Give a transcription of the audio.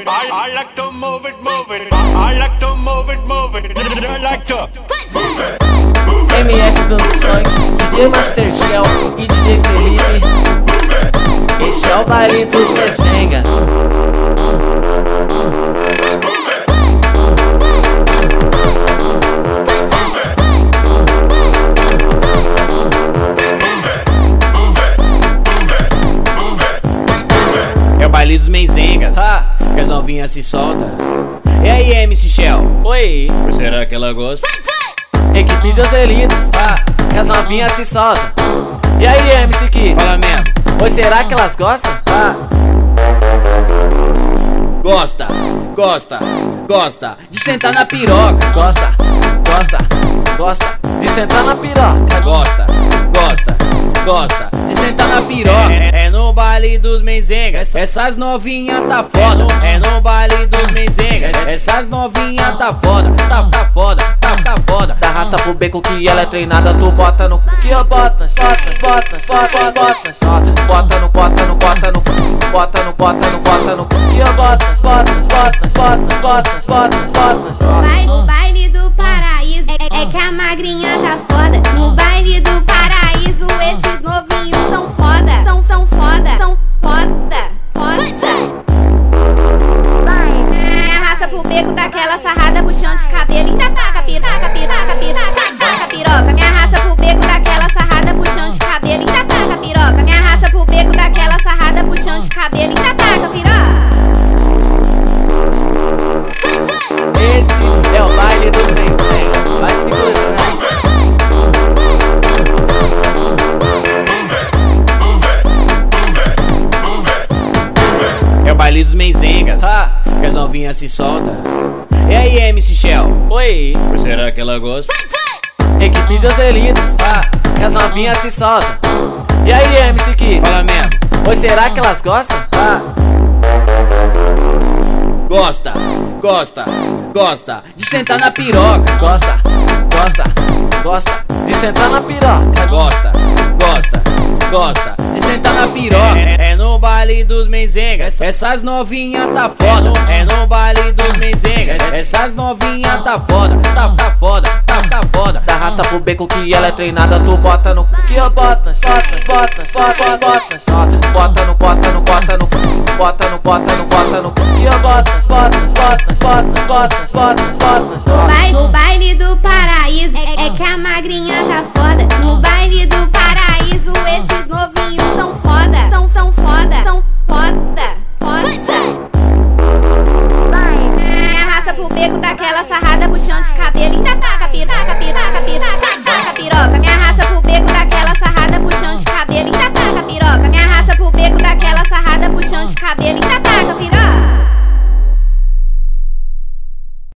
it. I, like to move it, move it. I, like to move it, move it. I like to. MF Produções, DJ Master Shell e DJ Felipe. Esse é o dos Mezenga. Baile dos menzengas. Ah. Que as novinhas se soltam. E aí, MC Shell? Oi, Ou será que ela gosta? equipes Joselitos. Ah, que as novinhas se soltam. E aí, MC Ki? Fala mesmo. Oi, será que elas gostam? Ah, Gosta, gosta, gosta de sentar na piroca. gosta, gosta, gosta de sentar na piroca. Gosta, gosta, gosta de sentar na piroca. É, é no baile dos menzengas. Essas novinhas tá foda. É no baile dos menzengas. Essas novinhas tá foda. Tá, tá foda, tá, tá foda. Da rasta pro beco que ela é treinada, tu bota no cu que eu bota, bota, bota, bota, bota, bota, bota no, bota no, bota no, cu, bota no, bota no, bota no cu que eu bota, bota, bota, bota, bota, bota, bota, beco daquela sarrada, puxão de cabelo. Ainda taca, piraca, piraca, piraca, taca, piroca. Me arrasta pro beco daquela sarrada, puxão de cabelo. Ainda taca, piroca. Me arrasta pro beco daquela sarrada, puxão de cabelo. Ainda taca, piroca. Esse é o baile dos benzengas, vai segurando. É o baile dos menzengas. Ah. Que as novinhas se soltam. E aí, MC Shell? Oi, será que ela gosta? equipes Joselitos, ah, que as novinhas se soltam. E aí, MC Ki? Fala mesmo. Oi, será que elas gostam? Ah, Gosta, gosta, gosta de sentar na piroca. gosta, gosta, gosta de sentar na piroca. Gosta, gosta, gosta de sentar na piroca. É, é no baile dos menzengas. Essas novinhas tá foda. É no baile dos menzengas. Essas novinhas tá foda. Tá, tá foda, tá, tá foda. Da rasta pro beco que ela é treinada, tu bota no cu que eu bota, bota, bota, bota, bota, bota, bota no, bota no, bota no, cu, bota no, bota no, bota no cu que eu bota, bota, bota, bota, bota, bota, bota, No baile, no baile do paraíso é, é que a magrinha tá foda. No baile do puxão de cabelo. Ainda piraca,